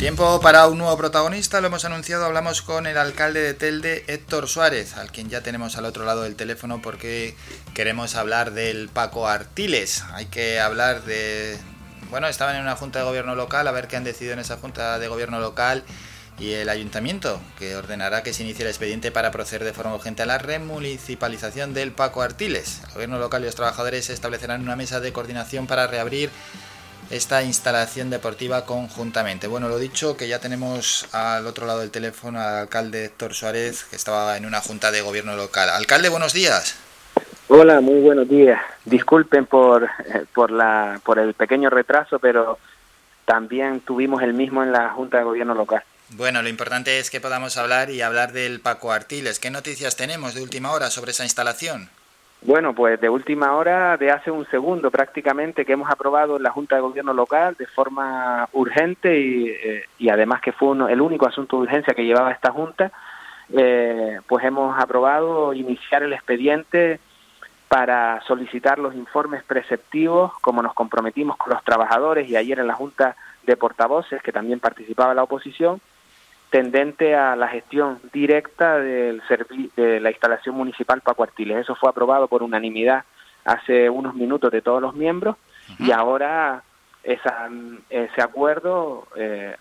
Tiempo para un nuevo protagonista, lo hemos anunciado, hablamos con el alcalde de Telde, Héctor Suárez, al quien ya tenemos al otro lado del teléfono porque queremos hablar del Paco Artiles. Hay que hablar de... Bueno, estaban en una junta de gobierno local, a ver qué han decidido en esa junta de gobierno local y el ayuntamiento, que ordenará que se inicie el expediente para proceder de forma urgente a la remunicipalización del Paco Artiles. El gobierno local y los trabajadores establecerán una mesa de coordinación para reabrir esta instalación deportiva conjuntamente. Bueno, lo dicho, que ya tenemos al otro lado del teléfono al alcalde Héctor Suárez, que estaba en una junta de gobierno local. Alcalde, buenos días. Hola, muy buenos días. Disculpen por, eh, por, la, por el pequeño retraso, pero también tuvimos el mismo en la Junta de Gobierno local. Bueno, lo importante es que podamos hablar y hablar del Paco Artiles. ¿Qué noticias tenemos de última hora sobre esa instalación? Bueno, pues de última hora, de hace un segundo prácticamente, que hemos aprobado en la Junta de Gobierno local de forma urgente y, eh, y además que fue el único asunto de urgencia que llevaba esta Junta, eh, pues hemos aprobado iniciar el expediente para solicitar los informes preceptivos, como nos comprometimos con los trabajadores y ayer en la Junta de Portavoces, que también participaba la oposición, tendente a la gestión directa del de la instalación municipal Paco Artiles. Eso fue aprobado por unanimidad hace unos minutos de todos los miembros y ahora esa, ese acuerdo, eh,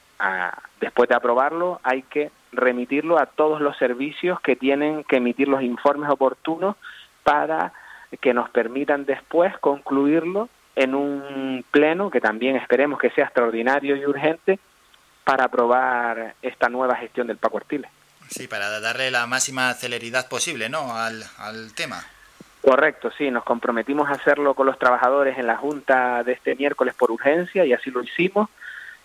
después de aprobarlo, hay que remitirlo a todos los servicios que tienen que emitir los informes oportunos para que nos permitan después concluirlo en un pleno que también esperemos que sea extraordinario y urgente para aprobar esta nueva gestión del Paco Artiles. Sí, para darle la máxima celeridad posible, ¿no? Al, al tema. Correcto, sí, nos comprometimos a hacerlo con los trabajadores en la Junta de este miércoles por urgencia y así lo hicimos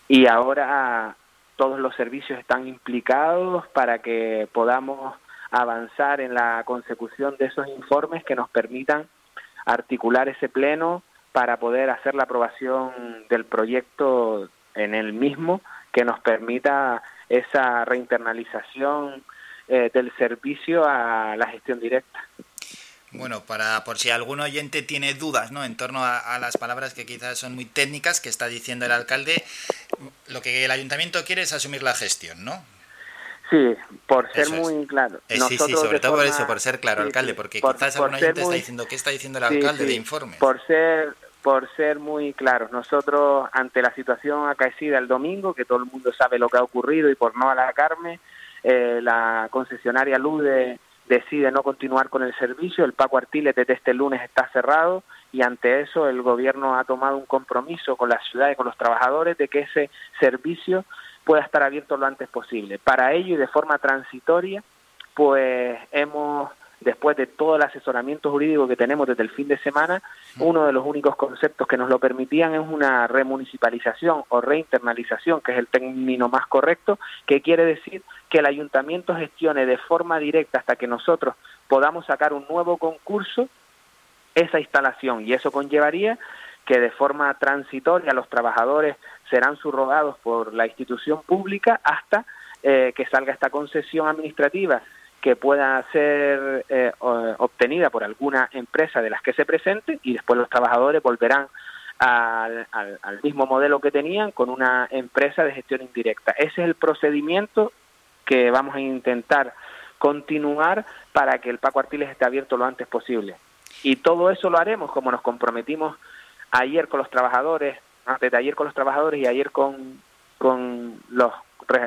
y ahora todos los servicios están implicados para que podamos avanzar en la consecución de esos informes que nos permitan articular ese pleno para poder hacer la aprobación del proyecto en el mismo que nos permita esa reinternalización eh, del servicio a la gestión directa. Bueno, para por si algún oyente tiene dudas ¿no? en torno a, las palabras que quizás son muy técnicas que está diciendo el alcalde, lo que el ayuntamiento quiere es asumir la gestión, ¿no? Sí, por ser muy claro. Eh, sí, sí, sobre todo por eso, por ser claro, alcalde, porque quizás algún oyente está diciendo, ¿qué está diciendo el alcalde de informe? Por ser por ser muy claros. Nosotros, ante la situación acaecida el domingo, que todo el mundo sabe lo que ha ocurrido y por no alargarme, eh, la concesionaria Lude decide no continuar con el servicio, el Paco Artiles desde este lunes está cerrado y ante eso el gobierno ha tomado un compromiso con la ciudad y con los trabajadores de que ese servicio pueda estar abierto lo antes posible. Para ello y de forma transitoria, pues hemos después de todo el asesoramiento jurídico que tenemos desde el fin de semana, uno de los únicos conceptos que nos lo permitían es una remunicipalización o reinternalización, que es el término más correcto, que quiere decir que el ayuntamiento gestione de forma directa hasta que nosotros podamos sacar un nuevo concurso esa instalación. Y eso conllevaría que de forma transitoria los trabajadores serán subrogados por la institución pública hasta eh, que salga esta concesión administrativa que pueda ser eh, obtenida por alguna empresa de las que se presente y después los trabajadores volverán al, mismo modelo que tenían con una empresa de gestión indirecta. Ese es el procedimiento que vamos a intentar continuar para que el Paco Artiles esté abierto lo antes posible. Y todo eso lo haremos como nos comprometimos ayer con los trabajadores, antes de ayer con los trabajadores y ayer con, con los,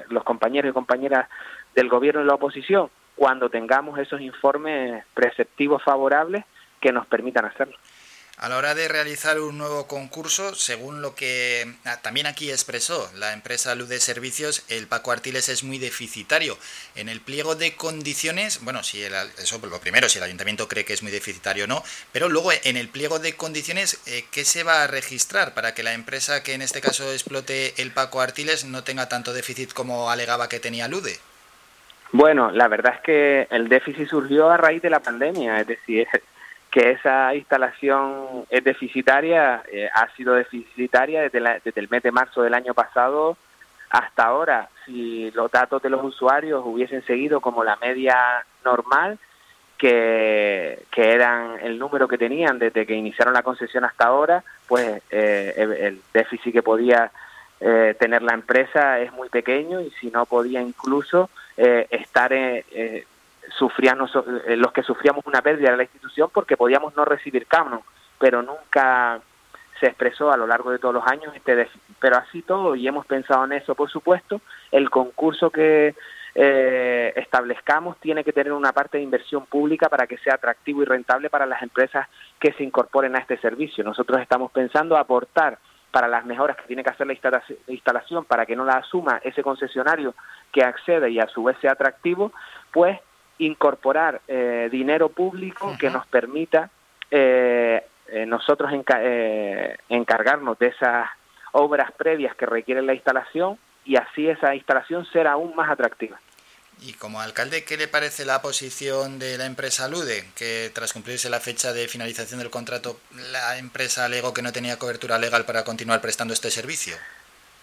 los compañeros y compañeras del gobierno y la oposición, cuando tengamos esos informes preceptivos favorables que nos permitan hacerlo. A la hora de realizar un nuevo concurso, según lo que ah, también aquí expresó la empresa Luz de Servicios, el Paco Artiles es muy deficitario. En el pliego de condiciones, bueno, si el, eso lo primero, si el ayuntamiento cree que es muy deficitario o no, pero luego en el pliego de condiciones, eh, ¿qué se va a registrar para que la empresa que en este caso explote el Paco Artiles no tenga tanto déficit como alegaba que tenía Lude? Bueno, la verdad es que el déficit surgió a raíz de la pandemia, es decir, que esa instalación es deficitaria, eh, ha sido deficitaria desde, desde el mes de marzo del año pasado hasta ahora. Si los datos de los usuarios hubiesen seguido como la media normal, que, que eran el número que tenían desde que iniciaron la concesión hasta ahora, pues eh, el déficit que podía eh, tener la empresa es muy pequeño y si no podía incluso eh, estar eh, sufriendo, los que sufríamos una pérdida de la institución porque podíamos no recibir canon, pero nunca se expresó a lo largo de todos los años este déficit. Pero así todo, y hemos pensado en eso, por supuesto, el concurso que eh, establezcamos tiene que tener una parte de inversión pública para que sea atractivo y rentable para las empresas que se incorporen a este servicio. Nosotros estamos pensando aportar para las mejoras que tiene que hacer la instalación para que no la asuma ese concesionario que accede y a su vez sea atractivo, pues incorporar eh, dinero público que nos permita eh, eh, nosotros eh, encargarnos de esas obras previas que requieren la instalación y así esa instalación será aún más atractiva. Y como alcalde, ¿qué le parece la posición de la empresa Lude? Que tras cumplirse la fecha de finalización del contrato, la empresa alegó que no tenía cobertura legal para continuar prestando este servicio.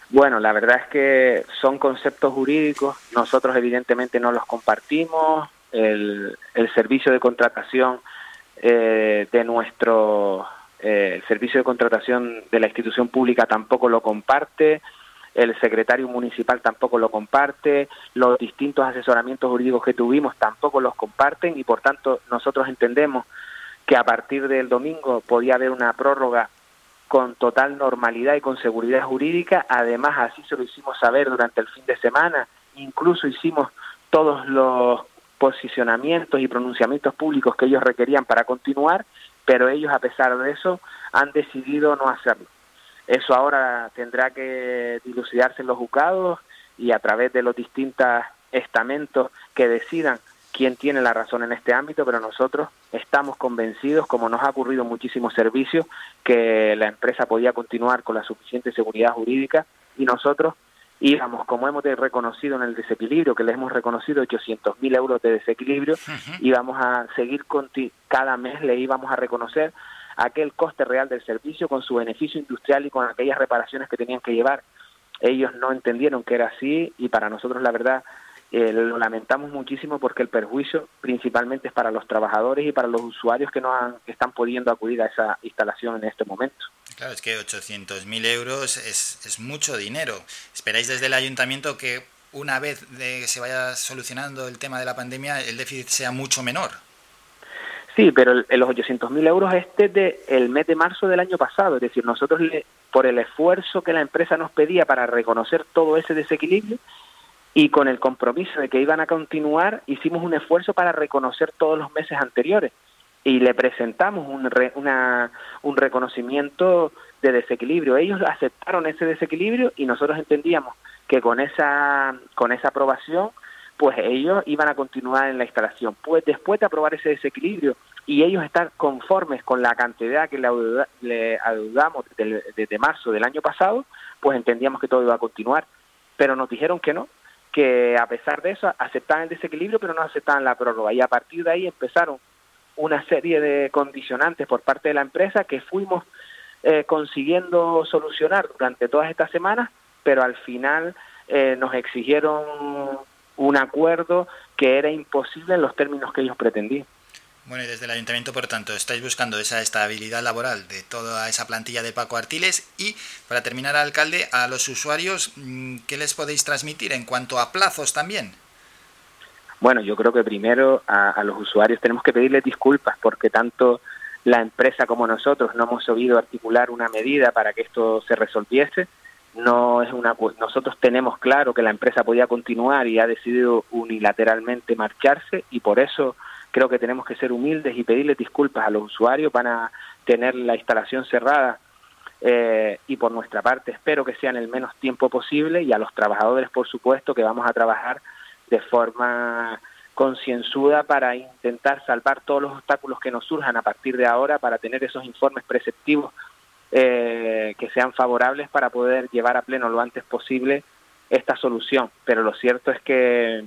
Bueno, la verdad es que son conceptos jurídicos, nosotros evidentemente no los compartimos, el, el servicio de contratación eh, de nuestro eh, servicio de contratación de la institución pública tampoco lo comparte, el secretario municipal tampoco lo comparte, los distintos asesoramientos jurídicos que tuvimos tampoco los comparten y por tanto nosotros entendemos que a partir del domingo podía haber una prórroga con total normalidad y con seguridad jurídica, además así se lo hicimos saber durante el fin de semana, incluso hicimos todos los posicionamientos y pronunciamientos públicos que ellos requerían para continuar, pero ellos a pesar de eso han decidido no hacerlo. Eso ahora tendrá que dilucidarse en los juzgados y a través de los distintos estamentos que decidan quién tiene la razón en este ámbito, pero nosotros estamos convencidos, como nos ha ocurrido muchísimos servicios, que la empresa podía continuar con la suficiente seguridad jurídica y nosotros íbamos, como hemos reconocido en el desequilibrio, que le hemos reconocido 800 mil euros de desequilibrio, íbamos a seguir con cada mes le íbamos a reconocer aquel coste real del servicio con su beneficio industrial y con aquellas reparaciones que tenían que llevar. Ellos no entendieron que era así y para nosotros la verdad eh, lo lamentamos muchísimo porque el perjuicio principalmente es para los trabajadores y para los usuarios que no han, están pudiendo acudir a esa instalación en este momento. Claro, es que 800.000 euros es, es mucho dinero. ¿Esperáis desde el ayuntamiento que una vez de que se vaya solucionando el tema de la pandemia el déficit sea mucho menor? Sí, pero los 800.000 euros es desde el mes de marzo del año pasado, es decir, nosotros le, por el esfuerzo que la empresa nos pedía para reconocer todo ese desequilibrio y con el compromiso de que iban a continuar, hicimos un esfuerzo para reconocer todos los meses anteriores y le presentamos un, una, un reconocimiento de desequilibrio. Ellos aceptaron ese desequilibrio y nosotros entendíamos que con esa, con esa aprobación, pues ellos iban a continuar en la instalación. Pues después de aprobar ese desequilibrio y ellos estar conformes con la cantidad que le, adeudamos desde, desde marzo del año pasado, pues entendíamos que todo iba a continuar. Pero nos dijeron que no, que a pesar de eso aceptaban el desequilibrio, pero no aceptaban la prórroga. Y a partir de ahí empezaron una serie de condicionantes por parte de la empresa que fuimos eh, consiguiendo solucionar durante todas estas semanas, pero al final eh, nos exigieron un acuerdo que era imposible en los términos que ellos pretendían. Bueno, y desde el ayuntamiento, por tanto, estáis buscando esa estabilidad laboral de toda esa plantilla de Paco Artiles y, para terminar, alcalde, a los usuarios, mm, ¿qué les podéis transmitir en cuanto a plazos también? Bueno, yo creo que primero a, los usuarios tenemos que pedirles disculpas porque tanto la empresa como nosotros no hemos sabido articular una medida para que esto se resolviese. No es una nosotros tenemos claro que la empresa podía continuar y ha decidido unilateralmente marcharse y por eso creo que tenemos que ser humildes y pedirles disculpas a los usuarios. Van a tener la instalación cerrada eh, y por nuestra parte espero que sea en el menos tiempo posible y a los trabajadores por supuesto que vamos a trabajar de forma concienzuda para intentar salvar todos los obstáculos que nos surjan a partir de ahora para tener esos informes preceptivos eh, que sean favorables para poder llevar a pleno lo antes posible esta solución. Pero lo cierto es que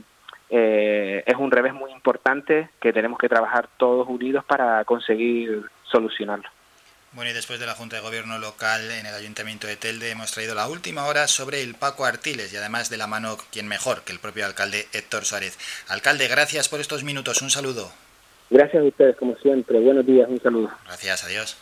eh, es un revés muy importante que tenemos que trabajar todos unidos para conseguir solucionarlo. Bueno, y después de la Junta de Gobierno local en el Ayuntamiento de Telde hemos traído la última hora sobre el Paco Artiles y además de la mano, quien mejor que el propio alcalde Héctor Suárez. Alcalde, gracias por estos minutos. Un saludo. Gracias a ustedes, como siempre. Buenos días, un saludo. Gracias, adiós.